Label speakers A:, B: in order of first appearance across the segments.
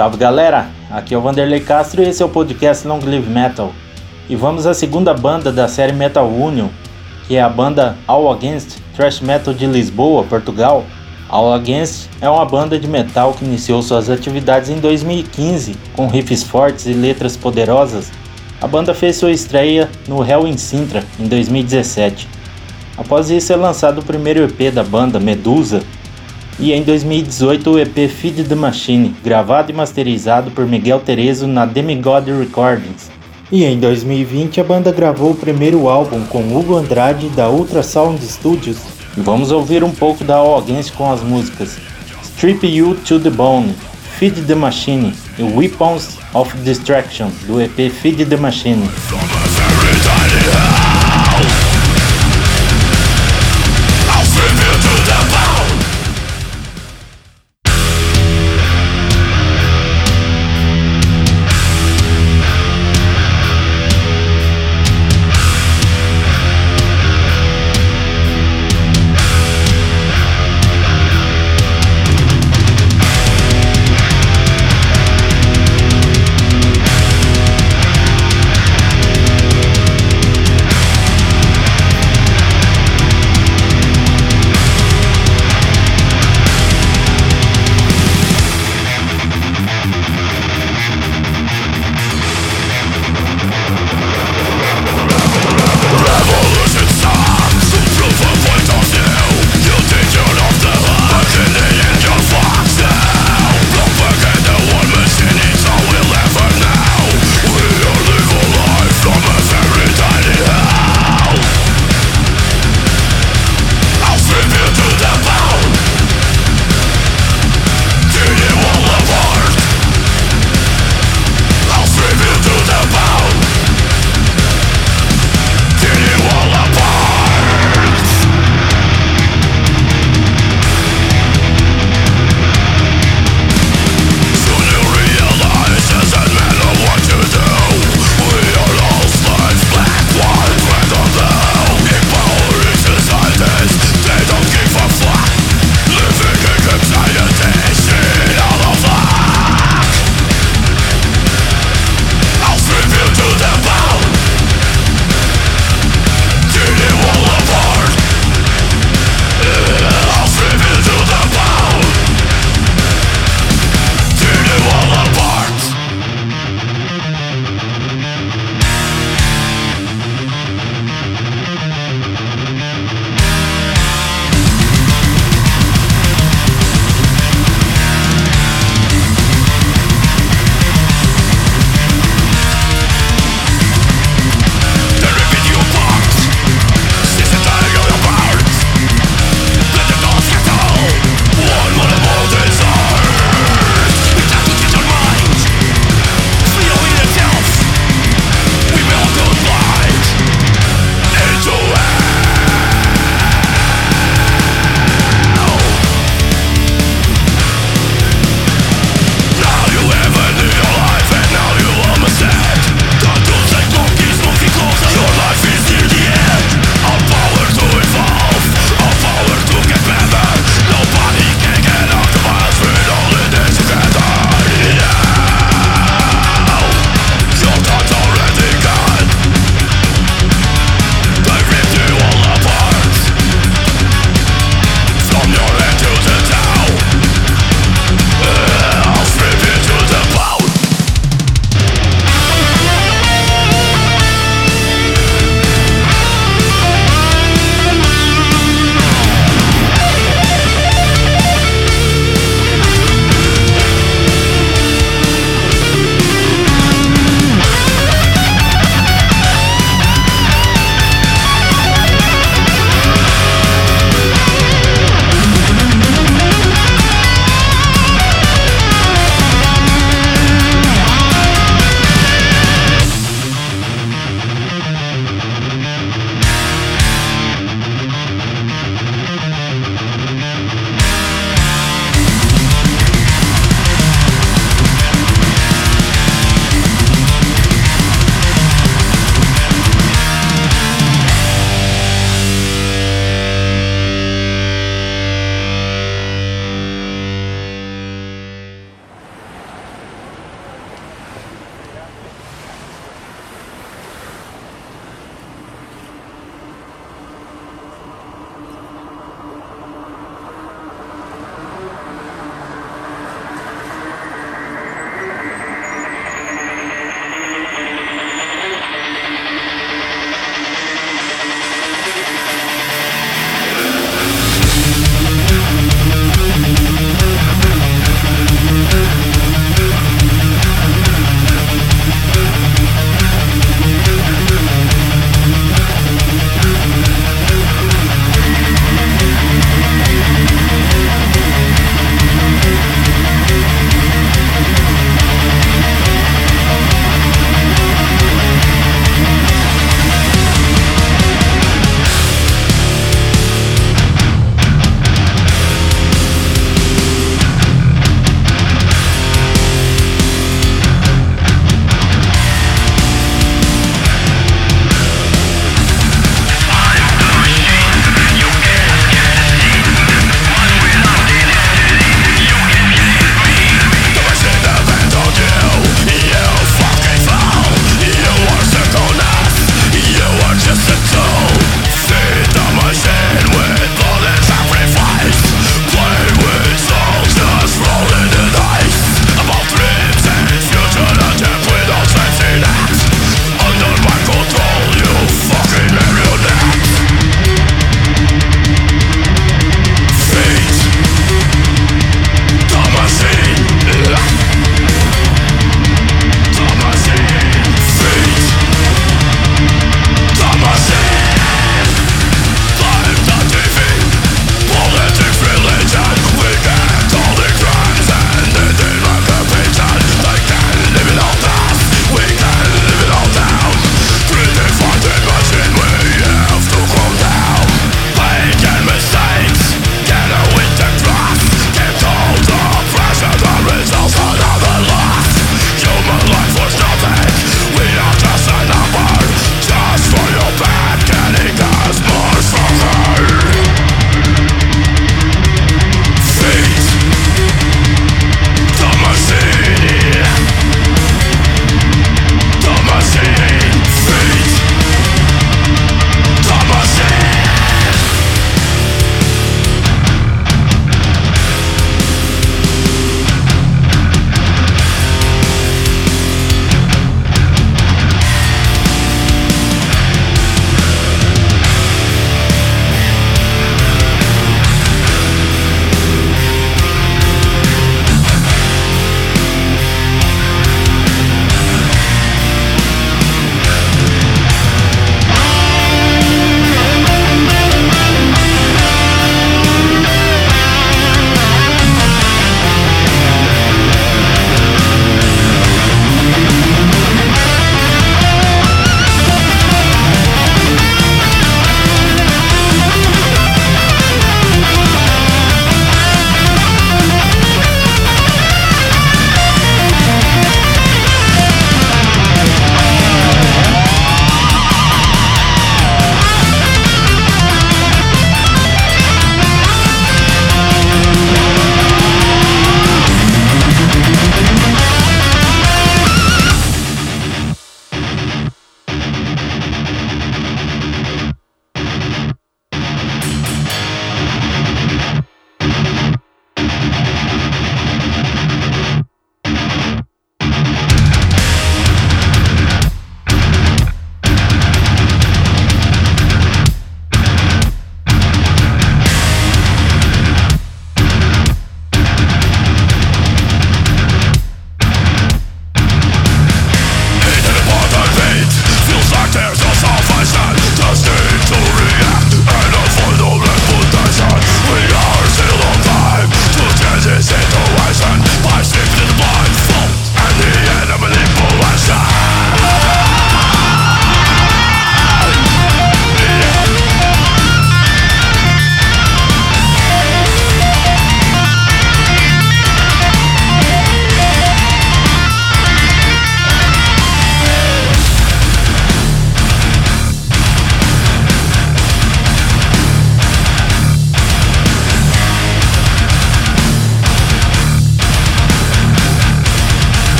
A: Salve galera, aqui é o Vanderlei Castro e esse é o podcast Long Live Metal. E vamos à segunda banda da série Metal Union, que é a banda All Against Thrash Metal de Lisboa, Portugal. All Against é uma banda de metal que iniciou suas atividades em 2015 com riffs fortes e letras poderosas. A banda fez sua estreia no Hell in Sintra em 2017. Após isso é lançado o primeiro EP da banda, Medusa, e em 2018 o EP Feed the Machine, gravado e masterizado por Miguel Terezo na Demigod Recordings. E em 2020 a banda gravou o primeiro álbum com Hugo Andrade da Ultrasound Studios. E vamos ouvir um pouco da All Against com as músicas Strip You to the Bone, Feed the Machine e Weapons of Distraction do EP Feed the Machine.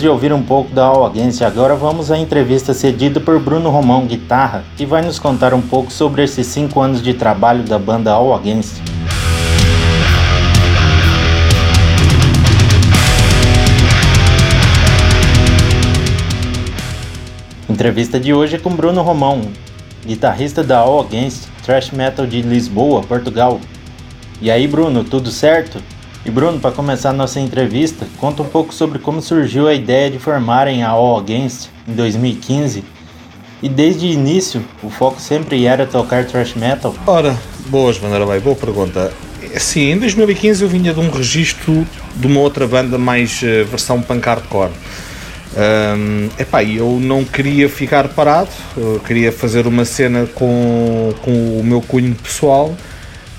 A: Acabamos de ouvir um pouco da All Against agora vamos à entrevista cedida por Bruno Romão, guitarra, que vai nos contar um pouco sobre esses cinco anos de trabalho da banda All Against. Entrevista de hoje é com Bruno Romão, guitarrista da All Against Thrash Metal de Lisboa, Portugal. E aí, Bruno, tudo certo? E Bruno, para começar nossa entrevista, conta um pouco sobre como surgiu a ideia de formarem a All Against em 2015. E desde o início, o foco sempre era tocar thrash metal?
B: Ora, boas, bem, boa pergunta. Sim, em 2015 eu vinha de um registro de uma outra banda mais uh, versão punk hardcore. Um, epá, eu não queria ficar parado, queria fazer uma cena com, com o meu cunho pessoal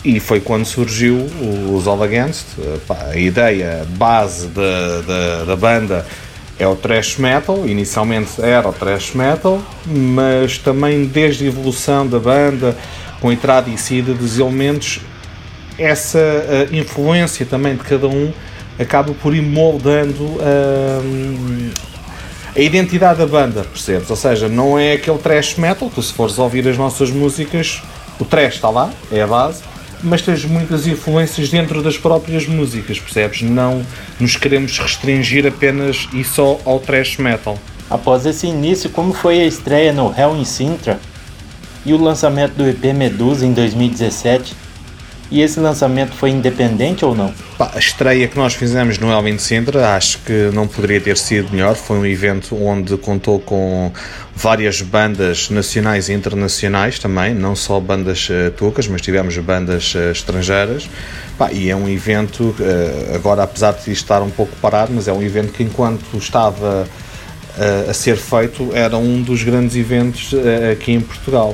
B: e foi quando surgiu os All Against. A ideia base da, da, da banda é o thrash metal, inicialmente era o thrash metal, mas também desde a evolução da banda, com a entrada e saída dos elementos, essa uh, influência também de cada um acaba por ir moldando uh, a identidade da banda, percebes? Ou seja, não é aquele thrash metal, tu se fores ouvir as nossas músicas, o thrash está lá, é a base, mas tens muitas influências dentro das próprias músicas, percebes? Não nos queremos restringir apenas e só ao thrash metal.
A: Após esse início, como foi a estreia no Hell in Sintra e o lançamento do EP Medusa em 2017? E esse lançamento foi independente ou não?
B: a estreia que nós fizemos no Elvin Sintra acho que não poderia ter sido melhor. Foi um evento onde contou com várias bandas nacionais e internacionais também, não só bandas uh, turcas, mas tivemos bandas uh, estrangeiras. e é um evento, uh, agora apesar de estar um pouco parado, mas é um evento que enquanto estava a ser feito era um dos grandes eventos aqui em Portugal.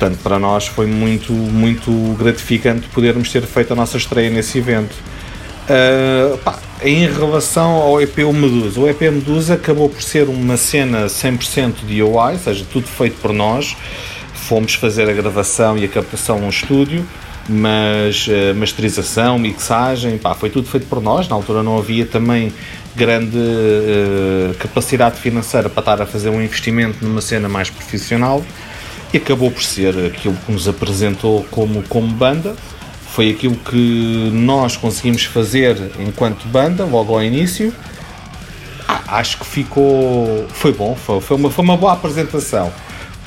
B: Portanto, para nós foi muito, muito gratificante podermos ter feito a nossa estreia nesse evento. Uh, pá, em relação ao EP Medusa, o EP Medusa acabou por ser uma cena 100% DIY, ou seja, tudo feito por nós. Fomos fazer a gravação e a captação no estúdio, mas uh, masterização, mixagem, pá, foi tudo feito por nós. Na altura não havia também grande uh, capacidade financeira para estar a fazer um investimento numa cena mais profissional e acabou por ser aquilo que nos apresentou como, como banda. Foi aquilo que nós conseguimos fazer enquanto banda, logo ao início. Ah, acho que ficou. Foi bom, foi, foi, uma, foi uma boa apresentação.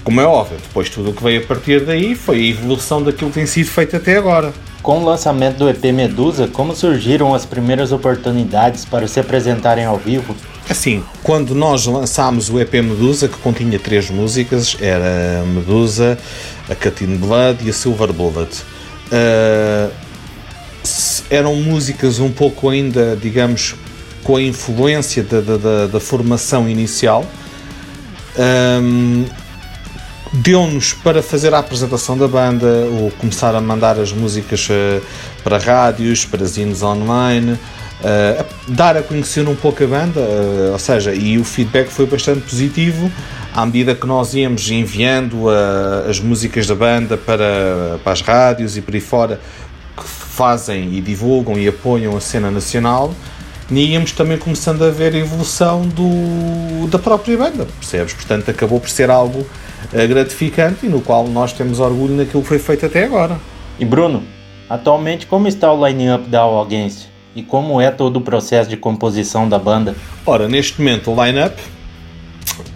B: Como é óbvio, depois tudo o que veio a partir daí foi a evolução daquilo que tem sido feito até agora.
A: Com o lançamento do EP Medusa, como surgiram as primeiras oportunidades para se apresentarem ao vivo?
B: Assim, quando nós lançámos o EP Medusa, que continha três músicas, era a Medusa, a Catin Blood e a Silver Bullet. Uh, eram músicas um pouco ainda, digamos, com a influência da, da, da formação inicial. Um, deu-nos para fazer a apresentação da banda, ou começar a mandar as músicas uh, para rádios, para zines online, uh, dar a conhecer um pouco a banda, uh, ou seja, e o feedback foi bastante positivo à medida que nós íamos enviando as músicas da banda para, para as rádios e por aí fora que fazem e divulgam e apoiam a cena nacional íamos também começando a ver a evolução do, da própria banda, percebes? Portanto, acabou por ser algo gratificante e no qual nós temos orgulho naquilo que foi feito até agora.
A: E Bruno, atualmente como está o line-up da All Against? E como é todo o processo de composição da banda?
B: Ora, neste momento o line-up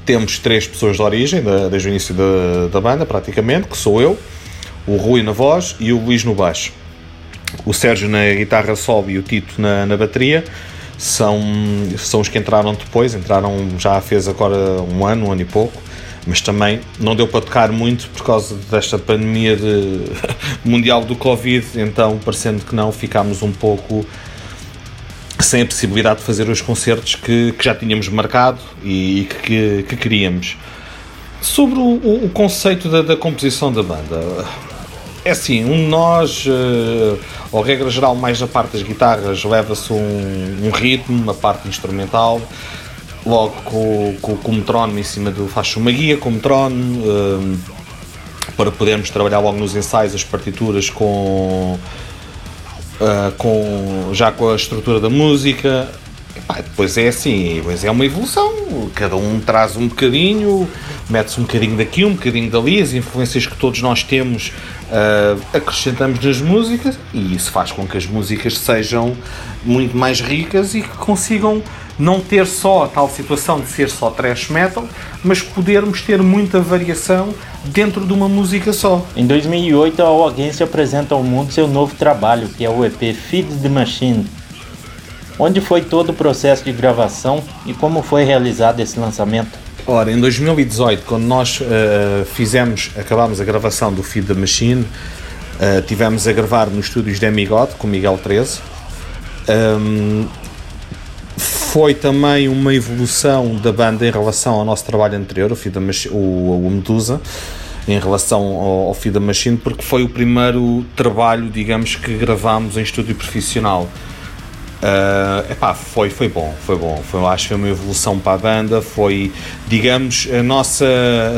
B: temos três pessoas de origem, desde o início da, da banda praticamente, que sou eu, o Rui na voz e o Luís no baixo. O Sérgio na guitarra solo e o Tito na, na bateria são, são os que entraram depois, entraram já fez agora um ano, um ano e pouco mas também não deu para tocar muito por causa desta pandemia de, mundial do Covid, então parecendo que não, ficámos um pouco sem a possibilidade de fazer os concertos que, que já tínhamos marcado e, e que, que, queríamos. Sobre o, o conceito da, da, composição da banda, é assim, um de nós, uh, ou regra geral, mais na parte das guitarras, leva-se um, um ritmo, uma parte instrumental, logo com, com, com o metrónomo em cima do faz uma guia com o metrónomo um, para podermos trabalhar logo nos ensaios as partituras com, uh, com já com a estrutura da música Epá, depois é assim, depois é uma evolução, cada um traz um bocadinho, mete-se um bocadinho daqui, um bocadinho dali, as influências que todos nós temos uh, acrescentamos nas músicas e isso faz com que as músicas sejam muito mais ricas e que consigam não ter só a tal situação de ser só thrash metal, mas podermos ter muita variação dentro de uma música só.
A: Em 2008, a Against apresenta ao mundo seu novo trabalho, que é o EP Feed the Machine. Onde foi todo o processo de gravação e como foi realizado esse lançamento?
B: Ora, em 2018, quando nós uh, fizemos, acabámos a gravação do Feed the Machine, uh, tivemos a gravar nos estúdios de Amigod com Miguel 13. Um, foi também uma evolução da banda em relação ao nosso trabalho anterior, o, Feed the Machine, o, o Medusa, em relação ao, ao Feed the Machine, porque foi o primeiro trabalho, digamos, que gravámos em estúdio profissional. Uh, epá, foi, foi bom, foi bom. Foi, acho que foi uma evolução para a banda. Foi, digamos, a nossa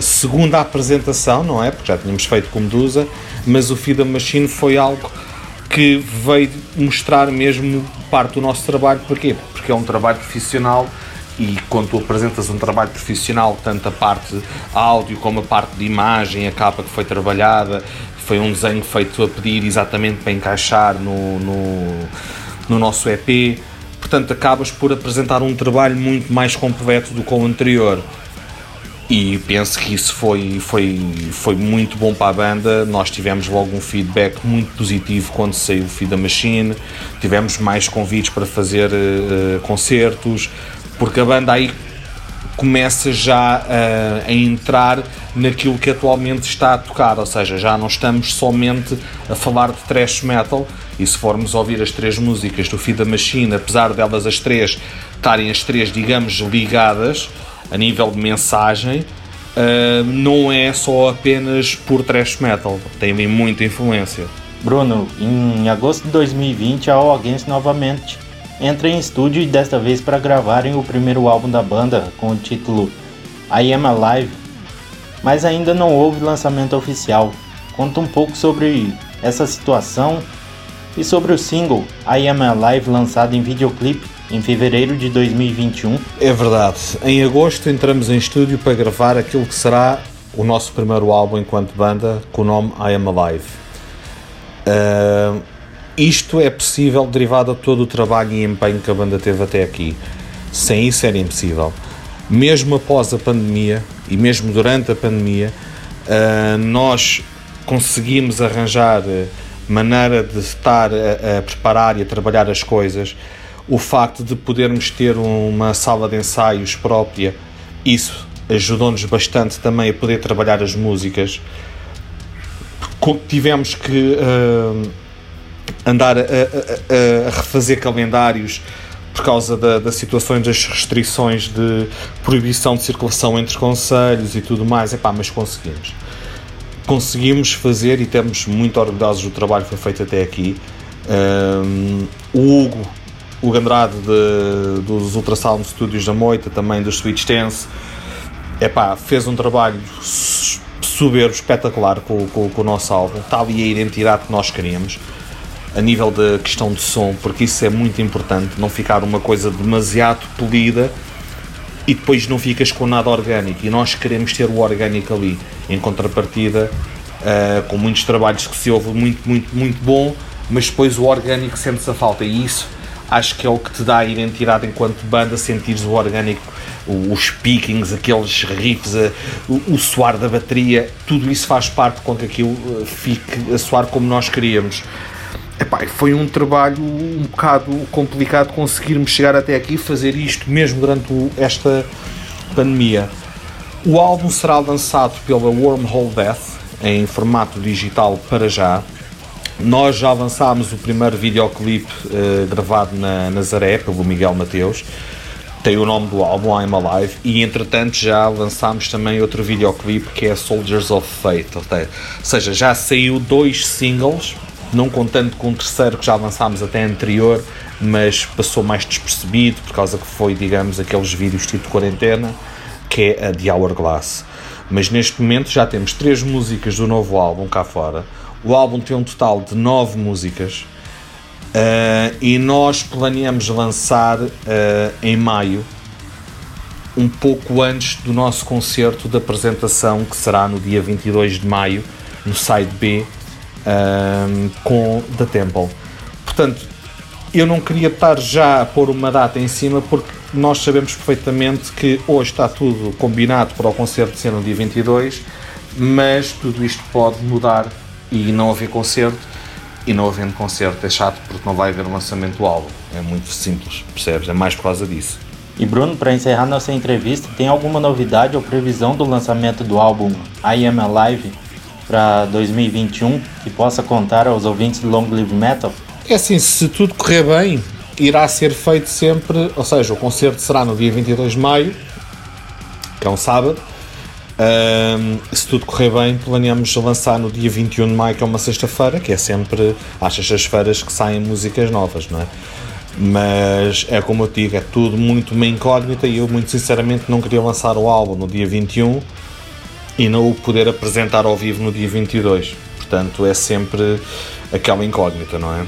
B: segunda apresentação, não é? Porque já tínhamos feito com Medusa, mas o Feed Machine foi algo que veio mostrar mesmo parte do nosso trabalho. Porquê? Porque é um trabalho profissional e quando tu apresentas um trabalho profissional, tanto a parte áudio como a parte de imagem, a capa que foi trabalhada, foi um desenho feito a pedir exatamente para encaixar no, no no nosso EP. Portanto, acabas por apresentar um trabalho muito mais completo do que o anterior. E penso que isso foi, foi, foi muito bom para a banda. Nós tivemos logo um feedback muito positivo quando saiu o Feed the Machine. Tivemos mais convites para fazer uh, concertos, porque a banda aí começa já uh, a entrar naquilo que atualmente está a tocar, ou seja, já não estamos somente a falar de thrash metal, e se formos ouvir as três músicas do the Machine, apesar delas as três estarem as três, digamos, ligadas a nível de mensagem, uh, não é só apenas por thrash metal, tem muita influência.
A: Bruno, em agosto de 2020 a All Against novamente entra em estúdio desta vez para gravarem o primeiro álbum da banda com o título I Am Alive, mas ainda não houve lançamento oficial. Conta um pouco sobre essa situação e sobre o single I Am Alive lançado em videoclipe em fevereiro de 2021.
B: É verdade, em agosto entramos em estúdio para gravar aquilo que será o nosso primeiro álbum enquanto banda com o nome I Am Alive. Uh, isto é possível derivado de todo o trabalho e empenho que a banda teve até aqui. Sem isso era impossível. Mesmo após a pandemia e mesmo durante a pandemia, uh, nós conseguimos arranjar maneira de estar a, a, preparar e a trabalhar as coisas. O facto de podermos ter uma sala de ensaios própria, isso ajudou-nos bastante também a poder trabalhar as músicas. Tivemos que uh, andar a, a, a, refazer calendários por causa da, das situações das restrições de proibição de circulação entre conselhos e tudo mais, epá, mas conseguimos. Conseguimos fazer e estamos muito orgulhosos do trabalho que foi feito até aqui. Um, o Hugo, o Andrade de, dos Ultrasound Studios da Moita, também dos Switch Tense, epá, fez um trabalho soberbo, espetacular com, com, com o nosso álbum. Está ali a identidade que nós queríamos a nível da questão de som, porque isso é muito importante, não ficar uma coisa demasiado polida e depois não ficas com nada orgânico. E nós queremos ter o orgânico ali, em contrapartida, uh, com muitos trabalhos que se ouve muito, muito, muito bom, mas depois o orgânico sente-se a falta. E isso acho que é o que te dá a identidade enquanto banda, sentires o orgânico, os pickings, aqueles riffs, o, suar da bateria, tudo isso faz parte com que aquilo eh, fique a soar como nós queríamos. Epá, foi um trabalho um bocado complicado conseguirmos chegar até aqui e fazer isto mesmo durante esta pandemia. O álbum será lançado pela Wormhole Death em formato digital para já. Nós já lançámos o primeiro videoclipe uh, gravado na Nazaré pelo Miguel Mateus. Tem o nome do álbum I'm Alive e entretanto já lançámos também outro videoclipe que é Soldiers of Fate. Ou seja, já saiu dois singles não contando com o terceiro que já lançámos até anterior, mas passou mais despercebido por causa que foi, digamos, aqueles vídeos tipo de quarentena, que é a The Hourglass. Mas neste momento já temos três músicas do novo álbum cá fora. O álbum tem um total de nove músicas Uh, e nós planeamos lançar uh, em maio, um pouco antes do nosso concerto de apresentação, que será no dia 22 de maio, no side B, uh, com The Temple. Portanto, eu não queria estar já a pôr uma data em cima, porque nós sabemos perfeitamente que hoje está tudo combinado para o concerto ser no dia 22, mas tudo isto pode mudar e não haver concerto e não havendo concerto é chato porque não vai haver lançamento do álbum. É muito simples, percebes? É mais por causa disso.
A: E Bruno, para encerrar nossa entrevista, tem alguma novidade ou previsão do lançamento do álbum I Am Alive para 2021 que possa contar aos ouvintes do Long Live Metal?
B: É assim, se tudo correr bem, irá ser feito sempre, ou seja, o concerto será no dia 22 de maio, que é um sábado, um, se tudo correr bem, planeamos lançar no dia 21 de maio, que é uma sexta-feira, que é sempre às sextas-feiras que saem músicas novas, não é? Mas é como eu digo, é tudo muito uma incógnita e eu, muito sinceramente, não queria lançar o álbum no dia 21 e não o poder apresentar ao vivo no dia 22. Portanto, é sempre aquela incógnita, não é?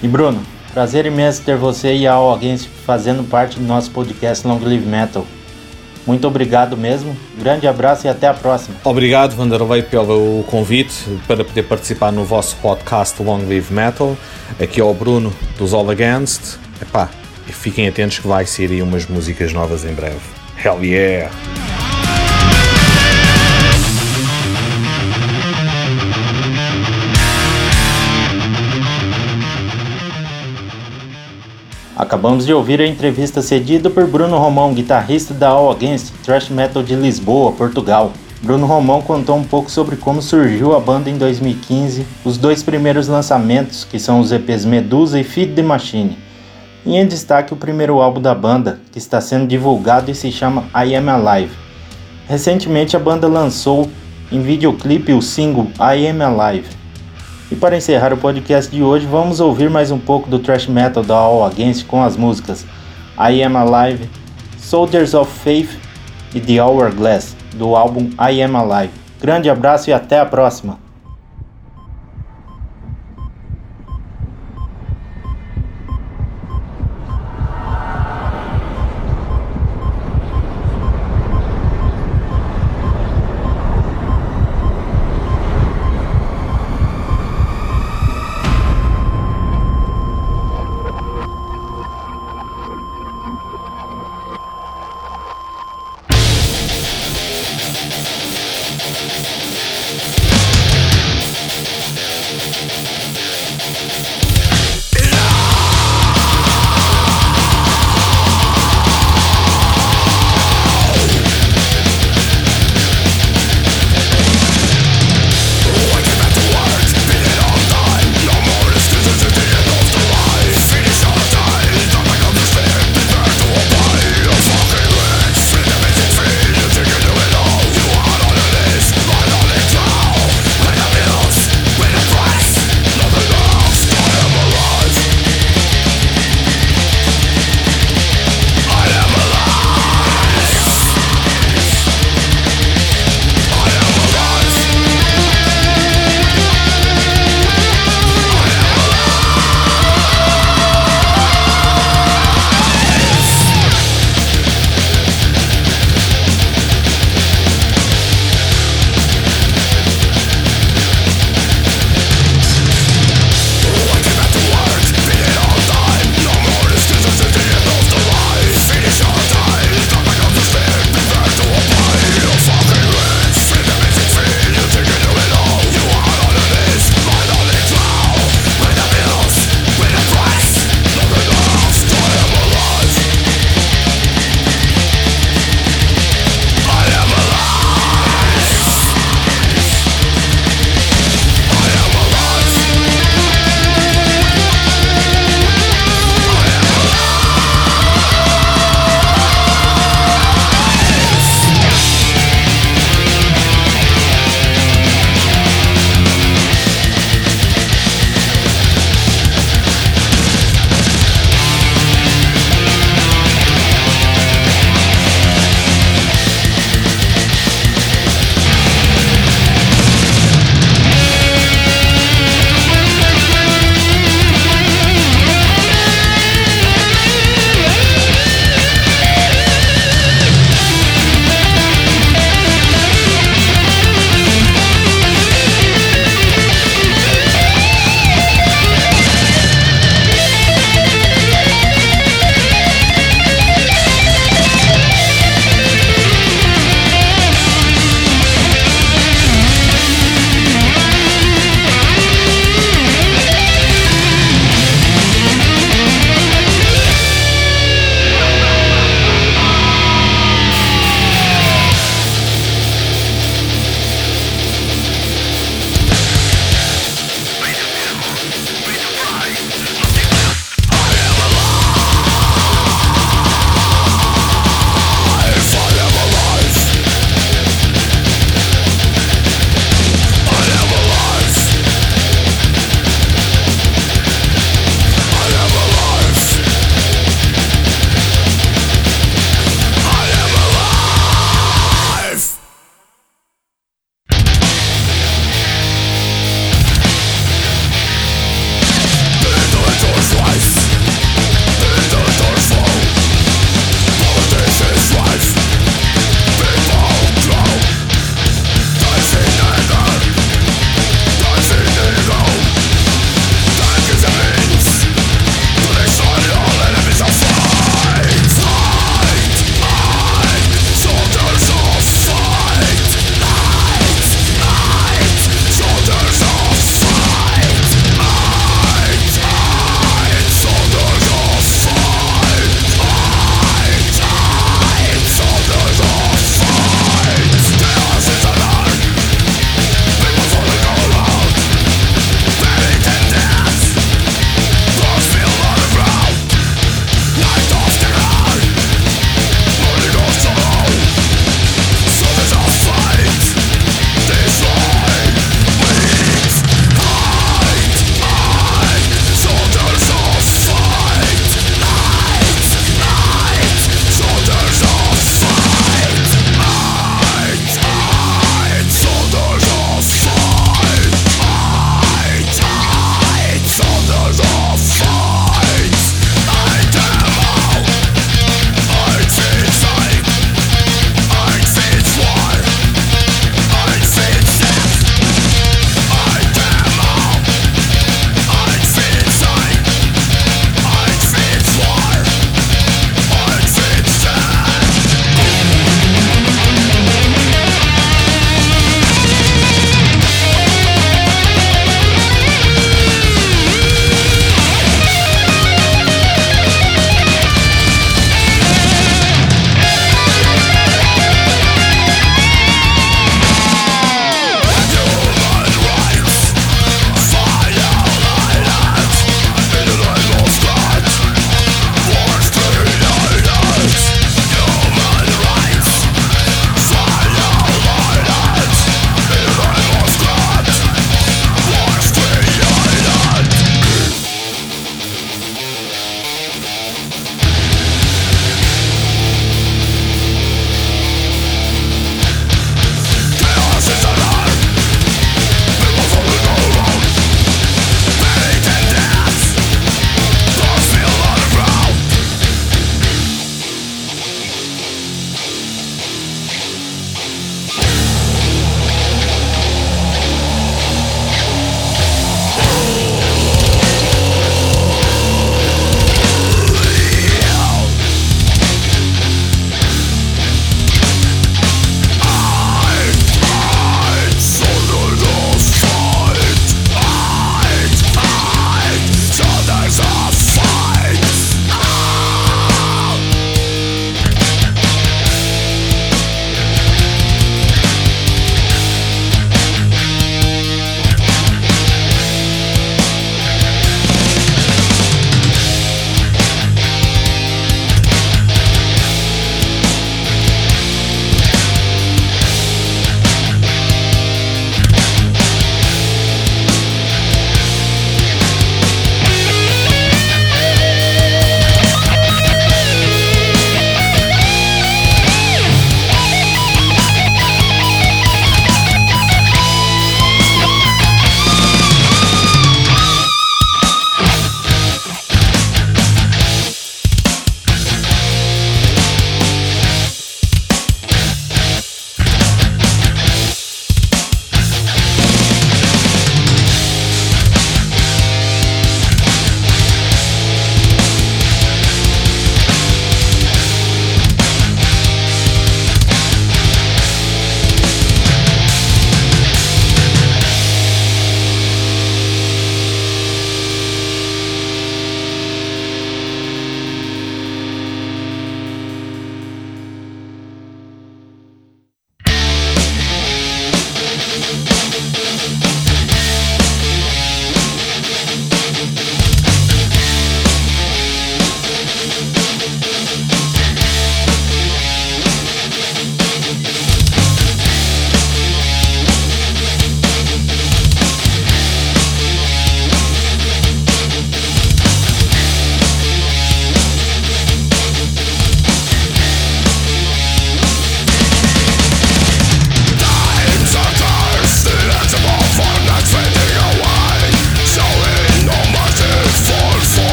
A: E Bruno, prazer imenso ter você e a alguém fazendo parte do nosso podcast Long Live Metal. Muito obrigado mesmo. Grande abraço e até a próxima.
B: Obrigado, Vanderlei, pelo convite para poder participar no vosso podcast Long Live Metal. Aqui é o Bruno dos All Against. Epá, e fiquem atentos que vai sair aí umas músicas novas em breve. Hell yeah!
A: Acabamos de ouvir a entrevista cedida por Bruno Romão, guitarrista da All Against Thrash Metal de Lisboa, Portugal. Bruno Romão contou um pouco sobre como surgiu a banda em 2015, os dois primeiros lançamentos, que são os EPs Medusa e Feed the Machine, e em destaque o primeiro álbum da banda, que está sendo divulgado e se chama I Am Alive. Recentemente a banda lançou em videoclipe o single I Am Alive, e para encerrar o podcast de hoje, vamos ouvir mais um pouco do thrash metal da All Against com as músicas I Am Alive, Soldiers of Faith e The Hourglass, do álbum I Am Alive. Grande abraço e até a próxima!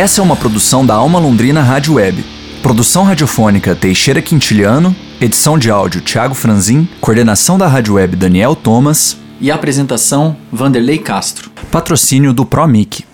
C: Essa é uma produção da Alma Londrina Rádio Web. Produção radiofônica Teixeira Quintiliano, edição de áudio Thiago Franzin, coordenação da Rádio Web Daniel Thomas
D: e apresentação Vanderlei Castro.
C: Patrocínio do ProMic.